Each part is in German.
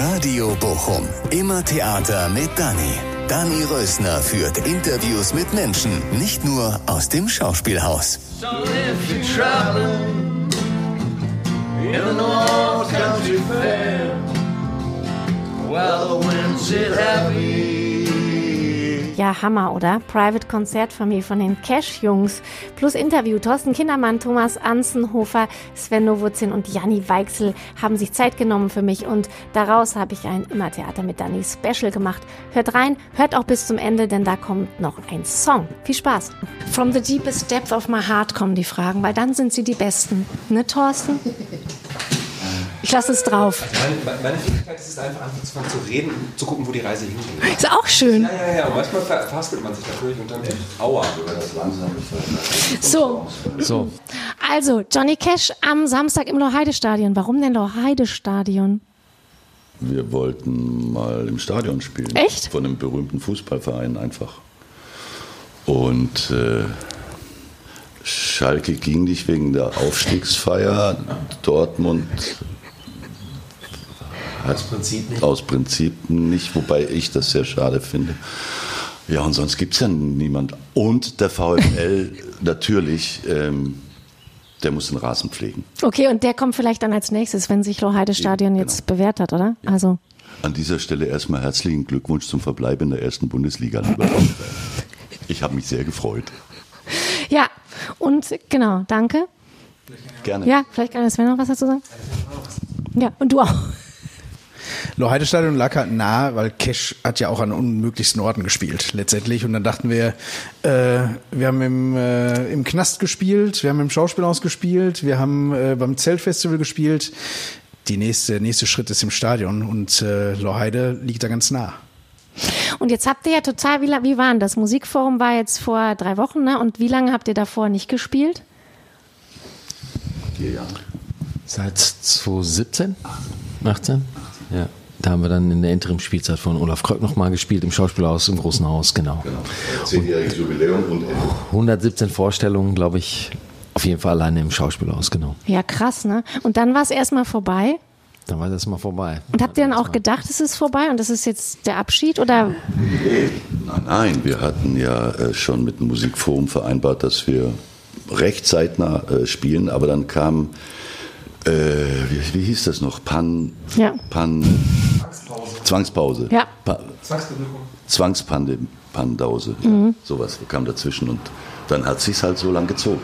Radio Bochum. Immer Theater mit Dani. Dani Rösner führt Interviews mit Menschen, nicht nur aus dem Schauspielhaus. So the North Country Fair, heavy. Ja, Hammer, oder? Private Konzertfamilie von den Cash-Jungs. Plus Interview. Thorsten Kindermann, Thomas Anzenhofer, Sven Nowutzin und Janni Weichsel haben sich Zeit genommen für mich und daraus habe ich ein Immertheater mit Dani Special gemacht. Hört rein, hört auch bis zum Ende, denn da kommt noch ein Song. Viel Spaß. From the deepest depth of my heart kommen die Fragen, weil dann sind sie die besten. Ne, Thorsten? Ich lasse es drauf. Meine, meine Fähigkeit ist es einfach, anfangen zu reden und zu gucken, wo die Reise hingeht. Ist auch schön. Ja, ja, ja. Und manchmal verhaspelt man sich natürlich und dann aua. Das langsam so. so. Also, Johnny Cash am Samstag im Loheide-Stadion. Warum denn Loheide-Stadion? Wir wollten mal im Stadion spielen. Echt? Von einem berühmten Fußballverein einfach. Und äh, Schalke ging nicht wegen der Aufstiegsfeier. Dortmund aus Prinzip nicht. Aus Prinzip nicht, wobei ich das sehr schade finde. Ja, und sonst gibt es ja niemand. Und der VfL natürlich, ähm, der muss den Rasen pflegen. Okay, und der kommt vielleicht dann als nächstes, wenn sich Loheide Stadion genau. jetzt bewährt hat, oder? Ja. Also. An dieser Stelle erstmal herzlichen Glückwunsch zum Verbleib in der ersten Bundesliga, lieber Ich habe mich sehr gefreut. Ja, und genau, danke. Gerne. Ja, vielleicht kann Sven noch was dazu sagen. Ja, und du auch. Loheide-Stadion lag halt nah, weil Cash hat ja auch an unmöglichsten Orten gespielt, letztendlich. Und dann dachten wir, äh, wir haben im, äh, im Knast gespielt, wir haben im Schauspielhaus gespielt, wir haben äh, beim Zeltfestival gespielt. Die nächste, nächste Schritt ist im Stadion und äh, Loheide liegt da ganz nah. Und jetzt habt ihr ja total, wie, wie war denn das? Musikforum war jetzt vor drei Wochen, ne? Und wie lange habt ihr davor nicht gespielt? Vier Jahre. Seit 2017? 18? Ja. Da haben wir dann in der Interim-Spielzeit von Olaf Kröck nochmal gespielt im Schauspielhaus im Großen Haus, genau. genau. Zehnjähriges Jubiläum und 117 Vorstellungen, glaube ich, auf jeden Fall alleine im Schauspielhaus, genau. Ja, krass, ne? Und dann war es erstmal vorbei? Dann war das mal vorbei. Und habt ihr dann auch gedacht, es ist vorbei und das ist jetzt der Abschied oder? Nein, nein, wir hatten ja äh, schon mit dem Musikforum vereinbart, dass wir recht zeitnah äh, spielen, aber dann kam äh, wie, wie, hieß das noch? Pan. Ja. Pan. Zwangspause. Zwangspause. Ja. Pa Zwangspandause. Mhm. Ja, sowas kam dazwischen und dann hat sich halt so lang gezogen.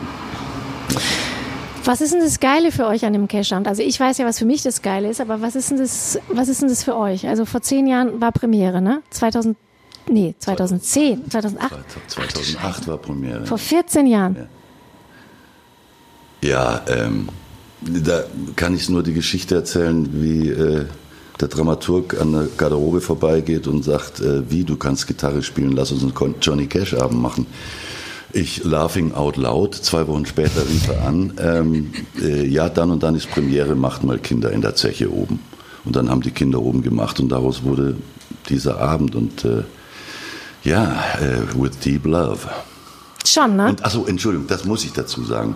Was ist denn das Geile für euch an dem Cash-Amt? Also ich weiß ja, was für mich das Geile ist, aber was ist denn das, was ist denn das für euch? Also vor zehn Jahren war Premiere, ne? 2000, nee, 2010, 2008. 2008 Ach, war Premiere. Vor 14 Jahren. Ja, ja ähm, da kann ich nur die Geschichte erzählen, wie äh, der Dramaturg an der Garderobe vorbeigeht und sagt, äh, wie, du kannst Gitarre spielen, lass uns einen Johnny Cash Abend machen. Ich laughing out loud, zwei Wochen später rief er an, ähm, äh, ja, dann und dann ist Premiere, macht mal Kinder in der Zeche oben. Und dann haben die Kinder oben gemacht und daraus wurde dieser Abend und äh, ja, äh, with deep love. Schon, ne? Und, achso, Entschuldigung, das muss ich dazu sagen.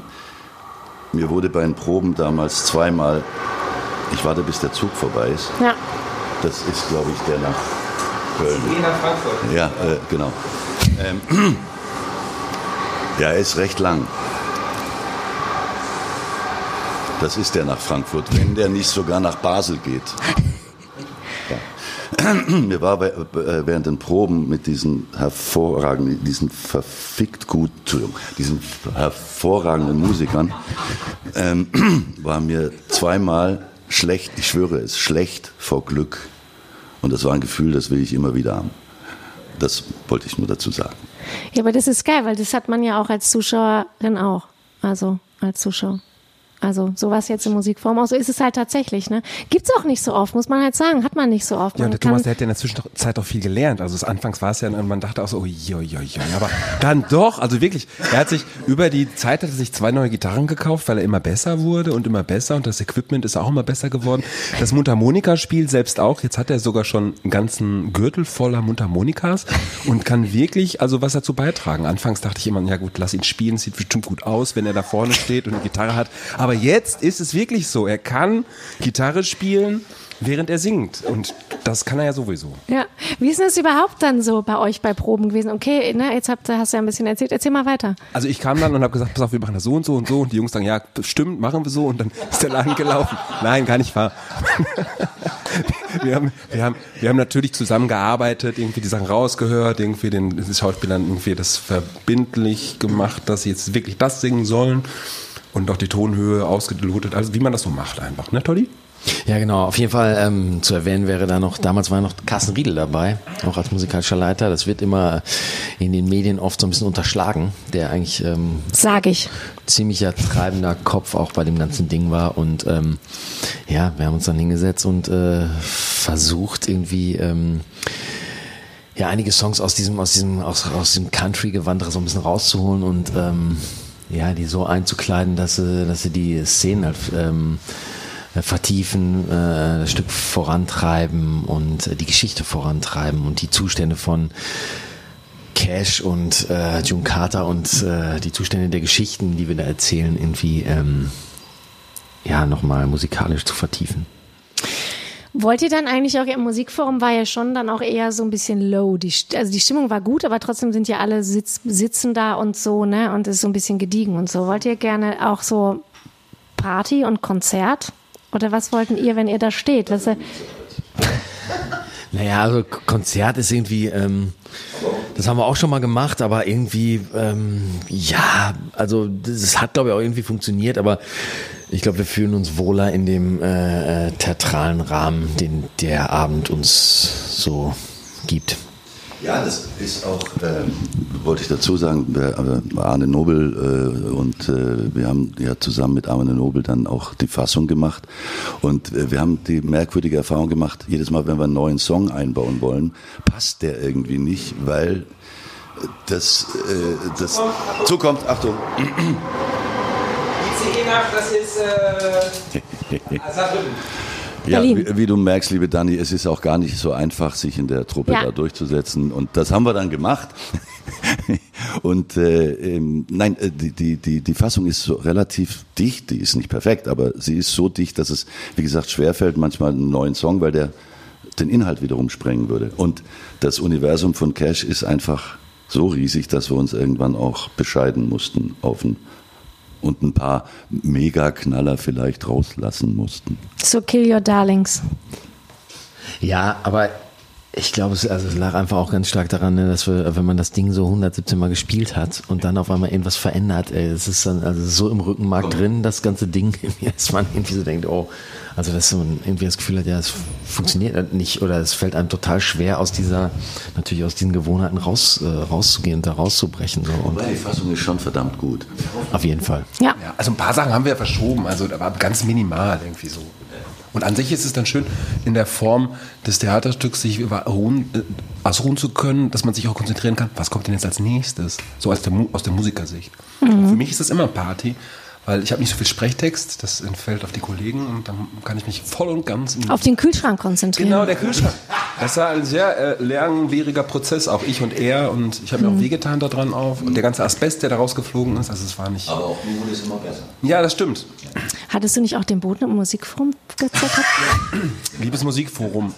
Mir wurde bei den Proben damals zweimal, ich warte bis der Zug vorbei ist. Ja. Das ist, glaube ich, der nach Köln. Nee, nach Frankfurt. Ja, äh, genau. Ähm, ja, er ist recht lang. Das ist der nach Frankfurt, wenn der nicht sogar nach Basel geht. mir war äh, während den Proben mit diesen hervorragenden, diesen verfickt gut, diesen hervorragenden Musikern, ähm, war mir zweimal schlecht, ich schwöre es, schlecht vor Glück. Und das war ein Gefühl, das will ich immer wieder haben. Das wollte ich nur dazu sagen. Ja, aber das ist geil, weil das hat man ja auch als Zuschauerin auch. Also als Zuschauer. Also sowas jetzt in Musikform auch so ist es halt tatsächlich. Ne? Gibt's auch nicht so oft, muss man halt sagen. Hat man nicht so oft. Ja, und der Thomas, der hat ja in der Zwischenzeit auch viel gelernt. Also das anfangs war es ja, man dachte auch so, oh, jo, jo, jo. aber dann doch, also wirklich, er hat sich über die Zeit hat er sich zwei neue Gitarren gekauft, weil er immer besser wurde und immer besser und das Equipment ist auch immer besser geworden. Das Mundharmonika-Spiel selbst auch. Jetzt hat er sogar schon einen ganzen Gürtel voller Mundharmonikas und kann wirklich also was dazu beitragen. Anfangs dachte ich immer, ja gut, lass ihn spielen, sieht bestimmt gut aus, wenn er da vorne steht und eine Gitarre hat. Aber aber jetzt ist es wirklich so. Er kann Gitarre spielen, während er singt. Und das kann er ja sowieso. Ja. Wie ist es überhaupt dann so bei euch bei Proben gewesen? Okay, ne, jetzt habt, hast du ja ein bisschen erzählt. Erzähl mal weiter. Also ich kam dann und habe gesagt, pass auf, wir machen das so und so und so. Und die Jungs sagen, ja, stimmt, machen wir so. Und dann ist der Laden gelaufen. Nein, gar nicht wahr. wir, haben, wir, haben, wir haben natürlich zusammengearbeitet, irgendwie die Sachen rausgehört, irgendwie den Schauspielern irgendwie das verbindlich gemacht, dass sie jetzt wirklich das singen sollen und auch die Tonhöhe ausgelotet, also wie man das so macht einfach, ne, Tolli? Ja, genau. Auf jeden Fall ähm, zu erwähnen wäre da noch, damals war noch Carsten Riedel dabei, auch als musikalischer Leiter. Das wird immer in den Medien oft so ein bisschen unterschlagen, der eigentlich ähm, Sag ich. ziemlicher treibender Kopf auch bei dem ganzen Ding war. Und ähm, ja, wir haben uns dann hingesetzt und äh, versucht irgendwie ähm, ja einige Songs aus diesem aus diesem aus, aus dem Country-Gewand so ein bisschen rauszuholen und ähm, ja die so einzukleiden, dass sie dass sie die Szenen halt, ähm, vertiefen, äh, das Stück vorantreiben und äh, die Geschichte vorantreiben und die Zustände von Cash und äh, Carter und äh, die Zustände der Geschichten, die wir da erzählen, irgendwie ähm, ja nochmal musikalisch zu vertiefen. Wollt ihr dann eigentlich auch im Musikforum war ja schon dann auch eher so ein bisschen low. Die, also die Stimmung war gut, aber trotzdem sind ja alle sitz, sitzen da und so, ne? Und es ist so ein bisschen gediegen und so. Wollt ihr gerne auch so Party und Konzert? Oder was wollten ihr, wenn ihr da steht? Was, äh, Naja, also Konzert ist irgendwie, ähm, das haben wir auch schon mal gemacht, aber irgendwie, ähm, ja, also das hat glaube ich auch irgendwie funktioniert, aber ich glaube, wir fühlen uns wohler in dem äh, äh, theatralen Rahmen, den der Abend uns so gibt. Ja, das ist auch, ähm, wollte ich dazu sagen, der, äh, Arne Nobel äh, und äh, wir haben ja zusammen mit Arne Nobel dann auch die Fassung gemacht und äh, wir haben die merkwürdige Erfahrung gemacht, jedes Mal, wenn wir einen neuen Song einbauen wollen, passt der irgendwie nicht, weil das, äh, das zukommt, Achtung, ICE nach, das äh, Saarbrücken. Ja, wie, wie du merkst, liebe Dani, es ist auch gar nicht so einfach, sich in der Truppe Ja. da durchzusetzen. Und das haben wir dann gemacht. Und äh, ähm, nein, äh, die, die, die, die Fassung ist so relativ dicht, die ist nicht perfekt, aber sie ist so dicht, dass es, wie gesagt, schwerfällt manchmal einen neuen Song, weil der den Inhalt wiederum sprengen würde. Und das Universum von Cash ist einfach so riesig, dass wir uns irgendwann auch bescheiden mussten auf ein, und ein paar Mega-Knaller vielleicht rauslassen mussten. so Kill Your Darlings. Ja, aber ich glaube, es, also es lag einfach auch ganz stark daran, ne, dass wir, wenn man das Ding so 117 Mal gespielt hat und dann auf einmal irgendwas verändert, ey, es ist dann also so im Rückenmark drin, das ganze Ding, dass man irgendwie so denkt, oh, also dass man irgendwie das Gefühl hat, ja, es funktioniert nicht oder es fällt einem total schwer aus dieser, natürlich aus diesen Gewohnheiten raus, äh, rauszugehen und da rauszubrechen. So. Und Wobei die Fassung ist schon verdammt gut. auf jeden Fall. Ja. Ja, also ein paar Sachen haben wir verschoben, also da war ganz minimal irgendwie so. Und an sich ist es dann schön, in der Form des Theaterstücks sich über ruhen, äh, ausruhen zu können, dass man sich auch konzentrieren kann, was kommt denn jetzt als nächstes? So aus der, Mu- aus der Musikersicht. Und Für mich ist es immer Party, weil ich habe nicht so viel Sprechttext, das entfällt auf die Kollegen und dann kann ich mich voll und ganz in Auf den Kühlschrank konzentrieren. Genau, der Kühlschrank. Das war ein sehr äh, langwieriger Prozess, auch ich und er. Und ich habe mir auch wehgetan daran auf. Und der ganze Asbest, der da rausgeflogen ist, also es war nicht. Aber auch nun ist immer besser. Ja, das stimmt. Hattest du nicht auch den Boden im Musikforum gezettert? Liebes Musikforum.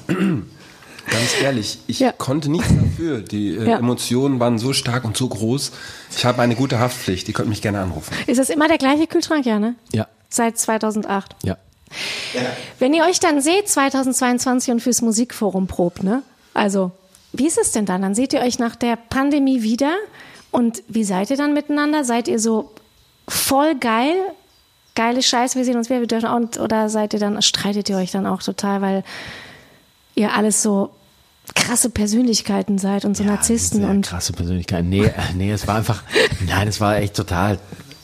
Ganz ehrlich, ich Ja. konnte nichts dafür. Die äh, Ja. Emotionen waren so stark und so groß. Ich habe eine gute Haftpflicht. Die könnt mich gerne anrufen. Ist das immer der gleiche Kühlschrank, ja, ne? Ja, Seit 2008. ja. Wenn ihr euch dann seht 2022 und fürs Musikforum probt, ne? Also, wie ist es denn dann? Dann seht ihr euch nach der Pandemie wieder und wie seid ihr dann miteinander? Seid ihr so voll geil? Geile Scheiße, wir sehen uns wieder, wir dürfen auch, oder seid ihr dann, streitet ihr euch dann auch total, weil ihr alles so krasse Persönlichkeiten seid und so Narzissten Sehr und krasse Persönlichkeit. Nee, äh, nee, es war einfach, nein, es war echt total,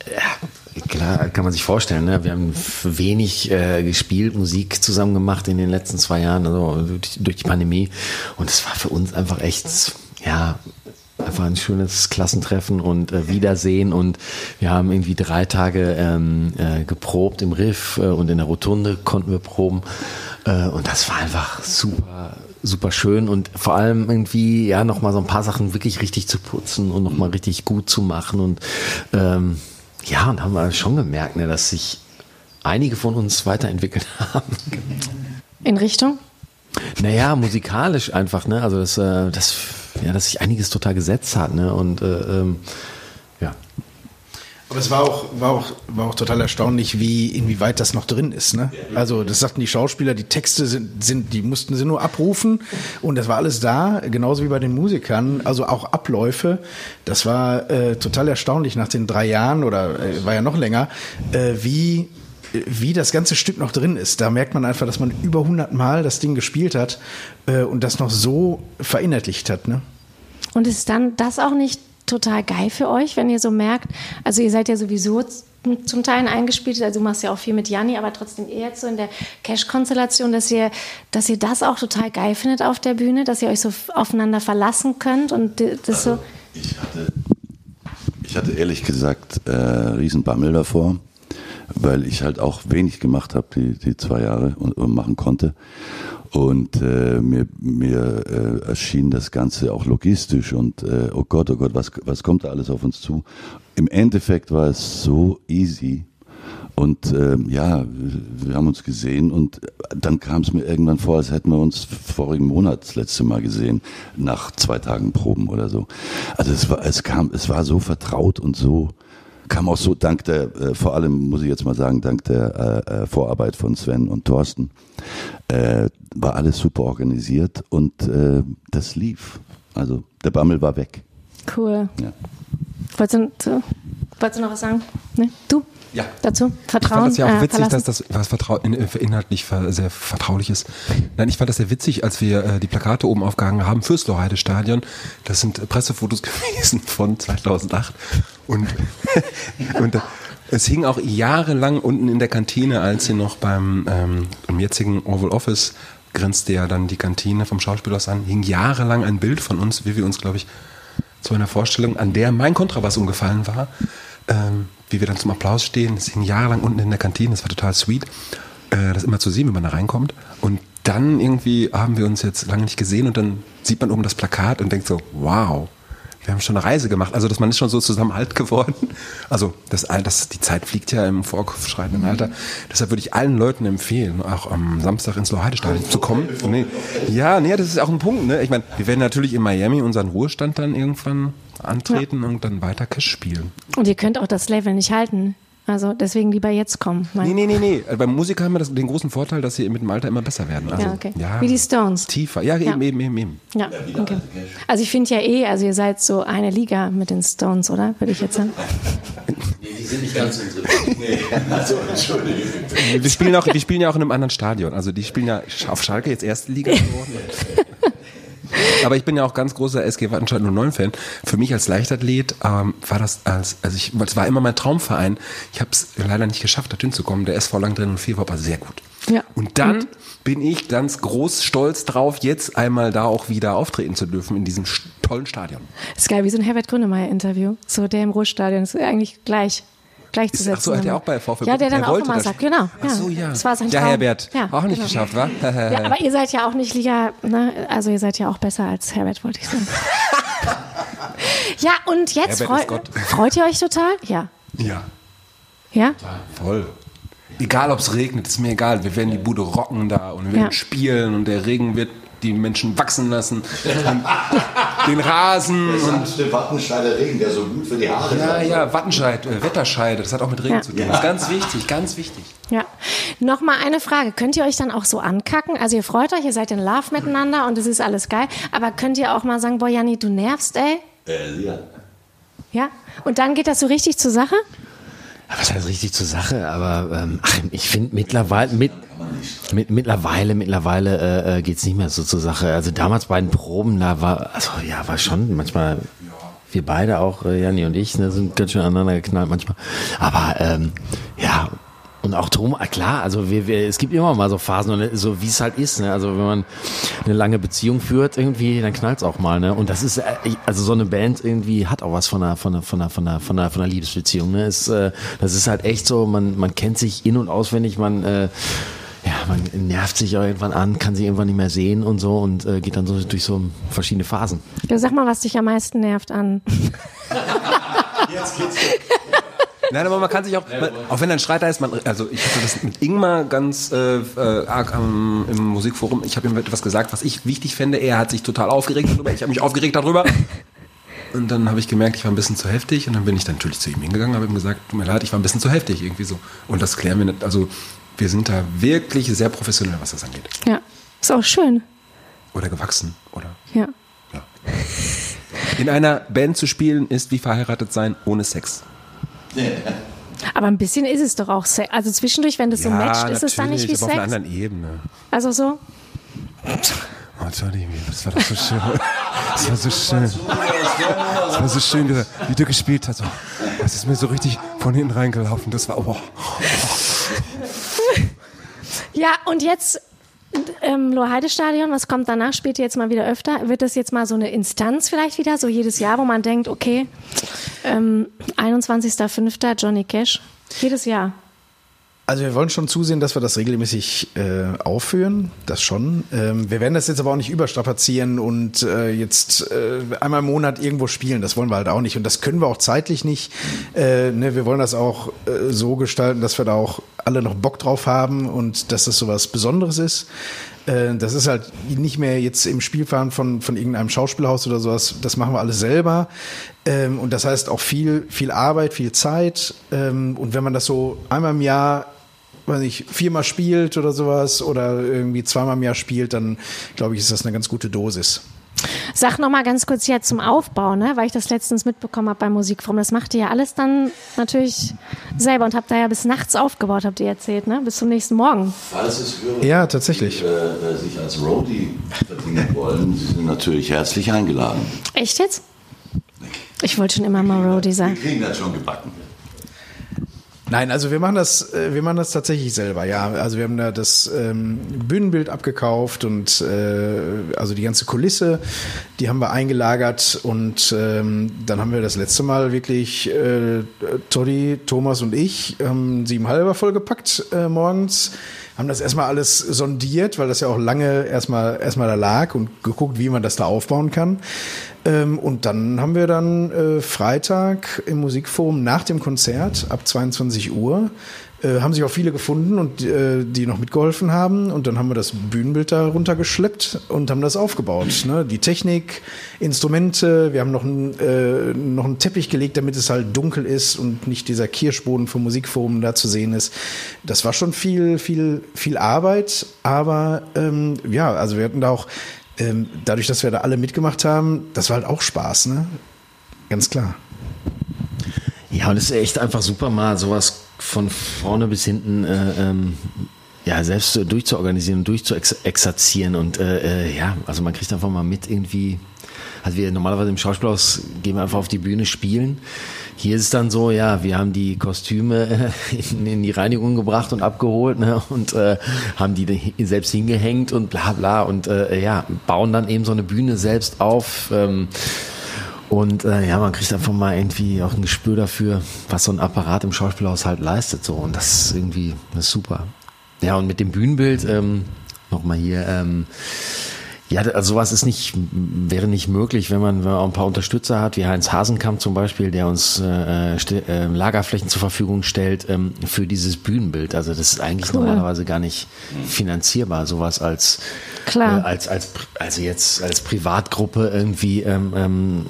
ja, klar, kann man sich vorstellen, ne? wir haben wenig äh, gespielt, Musik zusammen gemacht in den letzten zwei Jahren, also durch, durch die Pandemie und es war für uns einfach echt, ja, einfach ein schönes Klassentreffen und äh, Wiedersehen. Und wir haben irgendwie drei Tage ähm, äh, geprobt im Riff äh, und in der Rotunde konnten wir proben. Äh, und das war einfach super super schön. Und vor allem irgendwie ja noch mal so ein paar Sachen wirklich richtig zu putzen und noch mal richtig gut zu machen. Und ähm, ja und haben wir schon gemerkt ne, dass sich einige von uns weiterentwickelt haben. In Richtung? Naja, musikalisch einfach, ne? Also das, äh, ja, dass sich einiges total gesetzt hat, ne? Und äh, ähm, ja. Aber es war auch, war, auch, war auch total erstaunlich, wie, inwieweit das noch drin ist. Ne? Also, das sagten die Schauspieler, die Texte sind, sind, die mussten sie nur abrufen und das war alles da, genauso wie bei den Musikern. Also auch Abläufe. Das war äh, total erstaunlich nach den drei Jahren oder äh, war ja noch länger, äh, wie wie das ganze Stück noch drin ist. Da merkt man einfach, dass man über 100 Mal das Ding gespielt hat äh, und das noch so verinnerlicht hat. Ne? Und ist dann das auch nicht total geil für euch, wenn ihr so merkt, also ihr seid ja sowieso zum Teil eingespielt, also du machst ja auch viel mit Janni, aber trotzdem eher jetzt so in der Cash-Konstellation, dass ihr, dass ihr das auch total geil findet auf der Bühne, dass ihr euch so aufeinander verlassen könnt und das also, so. Ich hatte, ich hatte ehrlich gesagt äh, Riesenbammel davor weil ich halt auch wenig gemacht habe, die, die zwei Jahre und, und machen konnte. Und äh, mir, mir äh, erschien das Ganze auch logistisch und äh, oh Gott, oh Gott, was, was kommt da alles auf uns zu? Im Endeffekt war es so easy. Und äh, ja, wir haben uns gesehen und dann kam es mir irgendwann vor, als hätten wir uns vorigen Monat das letzte Mal gesehen, nach zwei Tagen Proben oder so. Also es war, es kam, es war so vertraut und so kam auch so dank der, äh, vor allem muss ich jetzt mal sagen, dank der äh, äh, Vorarbeit von Sven und Thorsten, äh, war alles super organisiert und äh, das lief. Also der Bammel war weg. Cool. Ja. Wolltest, du, wolltest du noch was sagen? Nee? Du? ja. dazu? Vertrauen. Ich fand das ja auch äh, witzig, verlassen? dass das was vertrau in, äh, inhaltlich sehr vertraulich ist. Nein, ich fand das sehr witzig, als wir äh, die Plakate oben aufgehangen haben fürs Loheide Stadion. Das sind Pressefotos gewesen von 2008 und und äh, es hing auch jahrelang unten in der Kantine, als sie noch beim ähm, im jetzigen Oval Office grenzte ja dann die Kantine vom Schauspielhaus an, hing jahrelang ein Bild von uns, wie wir uns, glaube ich, zu einer Vorstellung, an der mein Kontrabass umgefallen war, ähm, wie wir dann zum Applaus stehen. Es hing jahrelang unten in der Kantine, das war total sweet, äh, das immer zu sehen, wie man da reinkommt. Und dann irgendwie haben wir uns jetzt lange nicht gesehen und dann sieht man oben das Plakat und denkt so, wow, wir haben schon eine Reise gemacht. Also, dass man ist schon so zusammen alt geworden. Also, das, das, die Zeit fliegt ja im vorschreitenden Alter. Deshalb würde ich allen Leuten empfehlen, auch am Samstag ins Loheide-Stadion zu kommen. Nee. Ja, nee, das ist auch ein Punkt. Ne? Ich meine, wir werden natürlich in Miami unseren Ruhestand dann irgendwann antreten und dann weiter Cash spielen. Und ihr könnt auch das Level nicht halten. Also deswegen lieber jetzt kommen. Nee, nee, nee, nee. Also beim Musiker haben wir das, den großen Vorteil, dass sie mit dem Alter immer besser werden. Also, ja, okay. Wie die Stones. Tiefer. Ja, Ja. eben, eben, eben, eben. Ja, okay. Also ich finde ja eh, also ihr seid so eine Liga mit den Stones, oder? Würde ich jetzt sagen. Nee, die sind nicht ganz unsere. Nee, also entschuldige. Wir spielen, auch, wir spielen ja auch in einem anderen Stadion. Also die spielen ja auf Schalke jetzt erste Liga geworden. Aber ich bin ja auch ganz großer SG Wattenscheid 09-Fan. Für mich als Leichtathlet ähm, war das als, also ich, es war immer mein Traumverein. Ich habe es leider nicht geschafft, dorthin zu kommen. Der SV Langdrehen und 4 war aber sehr gut. Ja. Und dann bin ich ganz groß stolz drauf, jetzt einmal da auch wieder auftreten zu dürfen in diesem tollen Stadion. ist geil, wie so ein Herbert Grönemeyer-Interview. So der im Ruhrstadion. ist eigentlich gleich. Gleichzusetzen. Ach so, hat er auch bei VfB Ja, der dann er auch immer das sagt, genau. Ach so, ja. Das war sein ja, Traum. Herbert. Ja, auch nicht genau. geschafft, wa? Ja, aber ihr seid ja auch nicht Liga, ne? also ihr seid ja auch besser als Herbert, wollte ich sagen. ja, und jetzt freu Gott. freut ihr euch total? Ja. ja. Ja? Voll. Egal, ob es regnet, ist mir egal. Wir werden die Bude rocken da und wir werden Ja. spielen und der Regen wird die Menschen wachsen lassen. Den Rasen und der Wattenscheider Regen, der so gut für die Haare ja, ja, Wattenscheid, äh, Wetterscheide, das hat auch mit Regen Ja. zu tun. Das ist ganz wichtig, ganz wichtig. Ja. Nochmal eine Frage. Könnt ihr euch dann auch so ankacken? Also ihr freut euch, ihr seid in Love miteinander und es ist alles geil. Aber könnt ihr auch mal sagen, boah, Janni, du nervst, ey? Äh, ja. Ja? Und dann geht das so richtig zur Sache? Was heißt richtig zur Sache? Aber ähm, ach, ich finde mittlerweile mit, mit mittlerweile mittlerweile äh, äh, geht's nicht mehr so zur Sache. Also damals bei den Proben, da war also ja war schon manchmal wir beide auch äh, Janni und ich ne, sind ganz schön aneinander geknallt manchmal. Aber ähm, ja und auch drum, ah, klar, also wir, wir, es gibt immer mal so Phasen, und so wie es halt ist. Ne? Also wenn man eine lange Beziehung führt, irgendwie, dann knallt's auch mal. Ne? Und das ist, äh, also so eine Band irgendwie hat auch was von einer, von einer, von einer, von einer, von einer, von einer Liebesbeziehung. Ne? Es, äh, das ist halt echt so, man, man kennt sich in- und auswendig, man, äh, ja, man nervt sich irgendwann an, kann sich irgendwann nicht mehr sehen und so und äh, geht dann so durch so verschiedene Phasen. Ja, sag mal, was dich am meisten nervt an. Nein, aber man kann sich auch, man, auch wenn ein Streit da ist, man, also ich hatte das mit Ingmar ganz äh, äh, arg am, im Musikforum. Ich habe ihm etwas gesagt, was ich wichtig fände. Er hat sich total aufgeregt darüber. Ich habe mich aufgeregt darüber. Und dann habe ich gemerkt, ich war ein bisschen zu heftig. Und dann bin ich dann natürlich zu ihm hingegangen, habe ihm gesagt, tut mir leid, ich war ein bisschen zu heftig irgendwie so. Und das klären wir nicht. Also wir sind da wirklich sehr professionell, was das angeht. Ja, ist auch schön. Oder gewachsen, oder? Ja. Ja. In einer Band zu spielen ist wie verheiratet sein ohne Sex. Aber ein bisschen ist es doch auch Sex. Also zwischendurch, wenn das so matcht, ist es dann nicht wie aber auf einer Sex. anderen Ebene. Also so. Oh, Johnny, das war doch so schön. Das war so schön. Das war so schön, wie du gespielt hast. Das ist mir so richtig von hinten reingelaufen. Das war, oh. Ja, und jetzt ähm, Loheide-Stadion, was kommt danach? Spielt ihr jetzt mal wieder öfter? Wird das jetzt mal so eine Instanz vielleicht wieder, so jedes Jahr, wo man denkt, okay, ähm, 21.05. Johnny Cash, jedes Jahr. Also wir wollen schon zusehen, dass wir das regelmäßig äh, aufführen, das schon. Ähm, wir werden das jetzt aber auch nicht überstrapazieren und äh, jetzt äh, einmal im Monat irgendwo spielen. Das wollen wir halt auch nicht und das können wir auch zeitlich nicht. Äh, ne, wir wollen das auch äh, so gestalten, dass wir da auch alle noch Bock drauf haben und dass das so was Besonderes ist. Äh, Das ist halt nicht mehr jetzt im Spielfahren von, von irgendeinem Schauspielhaus oder sowas. Das machen wir alles selber. Ähm, Und das heißt auch viel, viel Arbeit, viel Zeit. Ähm, Und wenn man das so einmal im Jahr weiß nicht, viermal spielt oder sowas oder irgendwie zweimal im Jahr spielt, dann glaube ich, ist das eine ganz gute Dosis. Sag noch mal ganz kurz jetzt zum Aufbau, ne? weil ich das letztens mitbekommen habe beim Musikforum. Das macht ihr ja alles dann natürlich selber und habt da ja bis nachts aufgebaut, habt ihr erzählt, ne? bis zum nächsten Morgen. Falls es Hörer Ja, tatsächlich. äh, äh, sich als Roadie verdienen wollen, sie sind natürlich herzlich eingeladen. Echt jetzt? Ich wollte schon immer mal Roadie Wir sein. kriegen das schon gebacken. Nein, also wir machen das, äh, wir machen das tatsächlich selber, ja. Also wir haben da das ähm, Bühnenbild abgekauft und äh, also die ganze Kulisse, die haben wir eingelagert und ähm, dann haben wir das letzte Mal wirklich äh, Toddy, Thomas und ich haben sieben halber vollgepackt äh, morgens, haben das erstmal alles sondiert, weil das ja auch lange erstmal erstmal da lag und geguckt, wie man das da aufbauen kann. Ähm, und dann haben wir dann äh, Freitag im Musikforum nach dem Konzert ab 22 Uhr äh, haben sich auch viele gefunden und äh, die noch mitgeholfen haben und dann haben wir das Bühnenbild da runtergeschleppt und haben das aufgebaut. Ne? Die Technik, Instrumente, wir haben noch, ein, äh, noch einen Teppich gelegt, damit es halt dunkel ist und nicht dieser Kirschboden vom Musikforum da zu sehen ist. Das war schon viel, viel, viel Arbeit, aber ähm, ja, also wir hatten da auch ähm, dadurch, dass wir da alle mitgemacht haben, das war halt auch Spaß, ne? Ganz klar. Ja, und es ist echt einfach super, mal sowas von vorne bis hinten äh, ähm, ja, selbst durchzuorganisieren und durchzuexerzieren. Und äh, äh, ja, also man kriegt einfach mal mit irgendwie. Also wir normalerweise im Schauspielhaus gehen wir einfach auf die Bühne spielen. Hier ist es dann so, ja, wir haben die Kostüme äh, in, in die Reinigung gebracht und abgeholt ne, und äh, haben die selbst hingehängt und bla bla und äh, ja, bauen dann eben so eine Bühne selbst auf. Ähm, und äh, ja, man kriegt einfach mal irgendwie auch ein Gespür dafür, was so ein Apparat im Schauspielhaus halt leistet. So. Und das ist irgendwie das ist super. Ja, und mit dem Bühnenbild, ähm, nochmal hier, ähm, ja, also sowas ist nicht, wäre nicht möglich, wenn man, wenn man auch ein paar Unterstützer hat, wie Heinz Hasenkamp zum Beispiel, der uns äh, äh, Lagerflächen zur Verfügung stellt ähm, für dieses Bühnenbild. Also das ist eigentlich Cool. normalerweise gar nicht finanzierbar, sowas als Klar. Äh, als als also jetzt als Privatgruppe irgendwie ähm, ähm,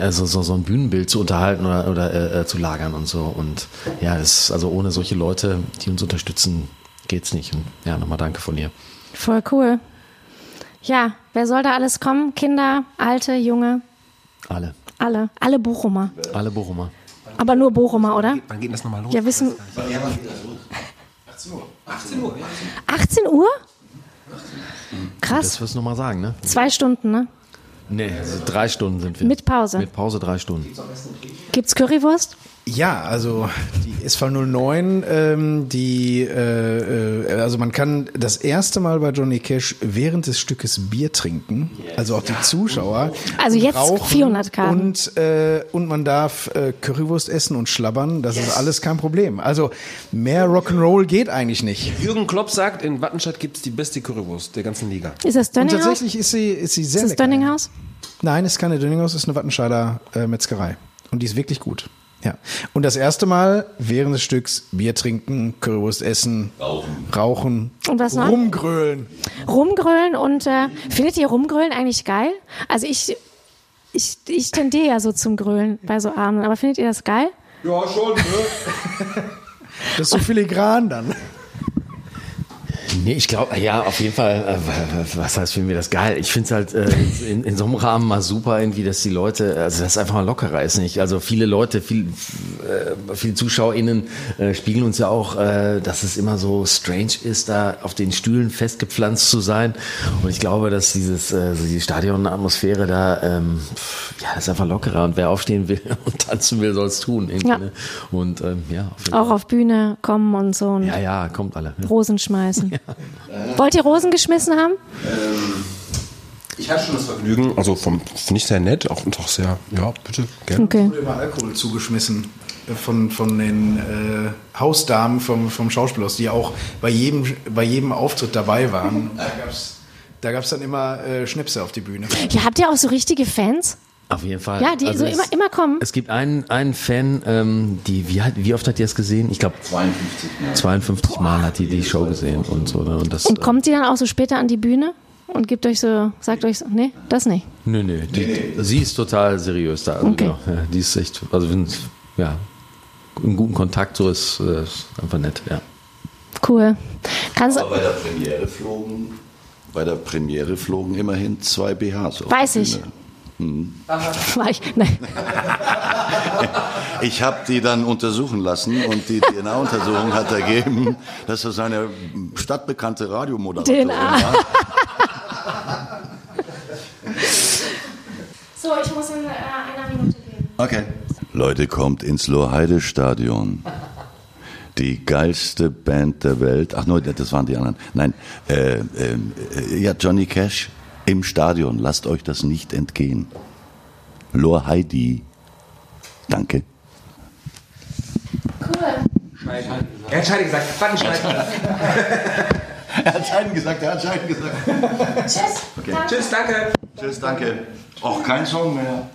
also so, so ein Bühnenbild zu unterhalten oder, oder äh, äh, zu lagern und so und ja, das ist, also ohne solche Leute, die uns unterstützen, geht's nicht. Und ja, nochmal danke von dir. Voll cool. Ja, wer soll da alles kommen? Kinder, Alte, Junge, Alle, alle. Alle Bochumer. alle Bochumer. Aber nur Bochumer, oder? Wann geht das nochmal los? Ja, wissen. 18 Uhr. 18 Uhr? Das Krass. wirst du nochmal sagen, ne? Zwei Stunden, ne? Nee, also drei Stunden sind wir. Mit Pause. Mit Pause drei Stunden. Gibt's Currywurst? Ja, also die SV 09, ähm, die, äh, äh, also man kann das erste Mal bei Johnny Cash während des Stückes Bier trinken, also auch die Zuschauer. Also jetzt rauchen 400 Karten. Und, äh, und man darf äh, Currywurst essen und schlabbern, das ist alles kein Problem. Also mehr Rock'n'Roll geht eigentlich nicht. Jürgen Klopp sagt, in Wattenscheid gibt es die beste Currywurst der ganzen Liga. Ist das Und Dönninghaus? tatsächlich ist sie, ist sie sehr Ist das lecker. Dönninghaus? Nein, ist keine Dönninghaus, ist eine Wattenscheider äh, Metzgerei. Und die ist wirklich gut. Ja. Und das erste Mal während des Stücks Bier trinken, Currywurst essen, rauchen, rauchen Und was noch? rumgrölen. Rumgrölen und äh, findet ihr Rumgrölen eigentlich geil? Also ich, ich, ich tendiere ja so zum Grölen bei so Abenden, aber findet ihr das geil? Ja, schon, ne? Das ist so filigran dann. Nee, ich glaube, ja, auf jeden Fall, äh, was heißt, finden wir das geil? Ich finde es halt äh, in, in so einem Rahmen mal super irgendwie, dass die Leute, also das einfach mal lockerer ist, nicht? Also viele Leute, viel, äh, viele ZuschauerInnen äh, spiegeln uns ja auch, äh, dass es immer so strange ist, da auf den Stühlen festgepflanzt zu sein. Und ich glaube, dass dieses, äh, so die Stadionatmosphäre da, ähm, ja, ist einfach lockerer. Und wer aufstehen will und tanzen will, soll es tun. Ja. Ne? Und ähm, ja, auf Auch Fall. auf Bühne kommen und so und Ja, ja, kommt alle. Ne? Rosen schmeißen. Wollt ihr Rosen geschmissen haben? Ich hatte schon das Vergnügen, also vom finde ich sehr nett, auch und auch sehr, ja, bitte, gerne. Okay. Wurde immer Alkohol zugeschmissen äh, von, von den äh, Hausdamen vom, vom Schauspielhaus, die auch bei jedem, bei jedem Auftritt dabei waren. Da gab's da gab's dann immer äh, Schnäpse auf die Bühne. Ja, habt ihr auch so richtige Fans? Auf jeden Fall. Ja, die so es- immer, immer kommen. Es gibt einen, einen Fan, ähm, die, wie, hat, wie oft hat die das gesehen? Ich glaube 52 Mal. 52 Mal hat die die Show gesehen und so. Ne? Und das, Und kommt die dann auch so später an die Bühne und gibt euch so, sagt euch so, nee, das nicht. Äh, nö, nö, die, sie ist total seriös da. Also, Okay. genau, ja, die ist echt, also wenn, ja, in guten Kontakt, so ist, äh, ist einfach nett, ja. Cool. Kannst Aber bei der Premiere flogen, bei der Premiere flogen immerhin zwei BHs. Auf Weiß die ich. Bühne. war ich, nein. Ich habe die dann untersuchen lassen und die DNA-Untersuchung hat ergeben, dass das eine stadtbekannte Radiomoderatorin DNA. war. So, ich muss in einer Minute gehen. Okay. Leute, kommt ins Lohheide-Stadion. Die geilste Band der Welt. Ach nein, das waren die anderen. Nein, äh, äh, äh, ja, Johnny Cash im Stadion. Lasst euch das nicht entgehen. Lohheidi. Danke. Er hat Scheide gesagt. Wann Scheide? Er hat Scheiden gesagt, er hat Scheiden gesagt. Tschüss. Tschüss, danke. Tschüss, danke. Auch kein Song mehr.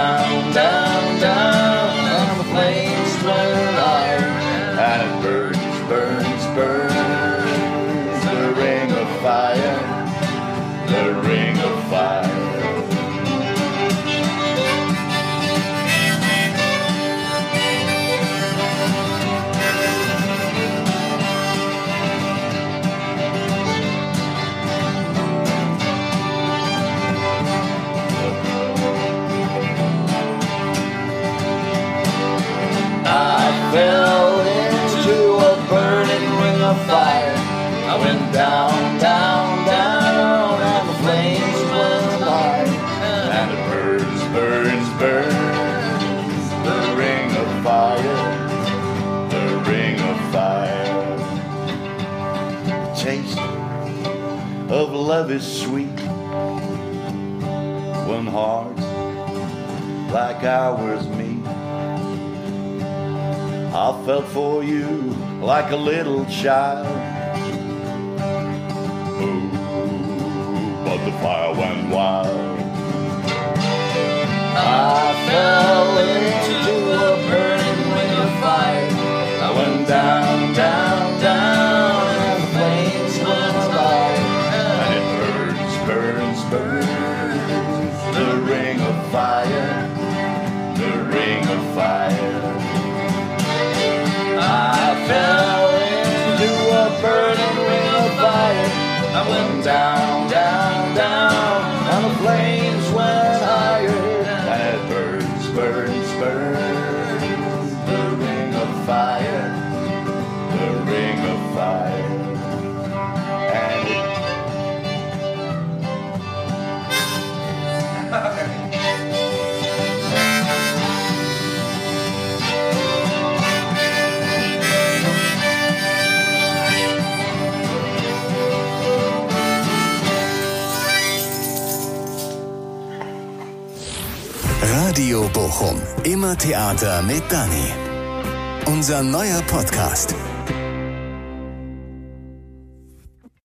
Down, down, down, and the flames went love is sweet when hearts like ours meet. I felt for you like a little child. Ooh, but the fire went wild. I fell into a burning ring of fire. I went down, I went down, Bochum. Immer Theater mit Dani. Unser neuer Podcast.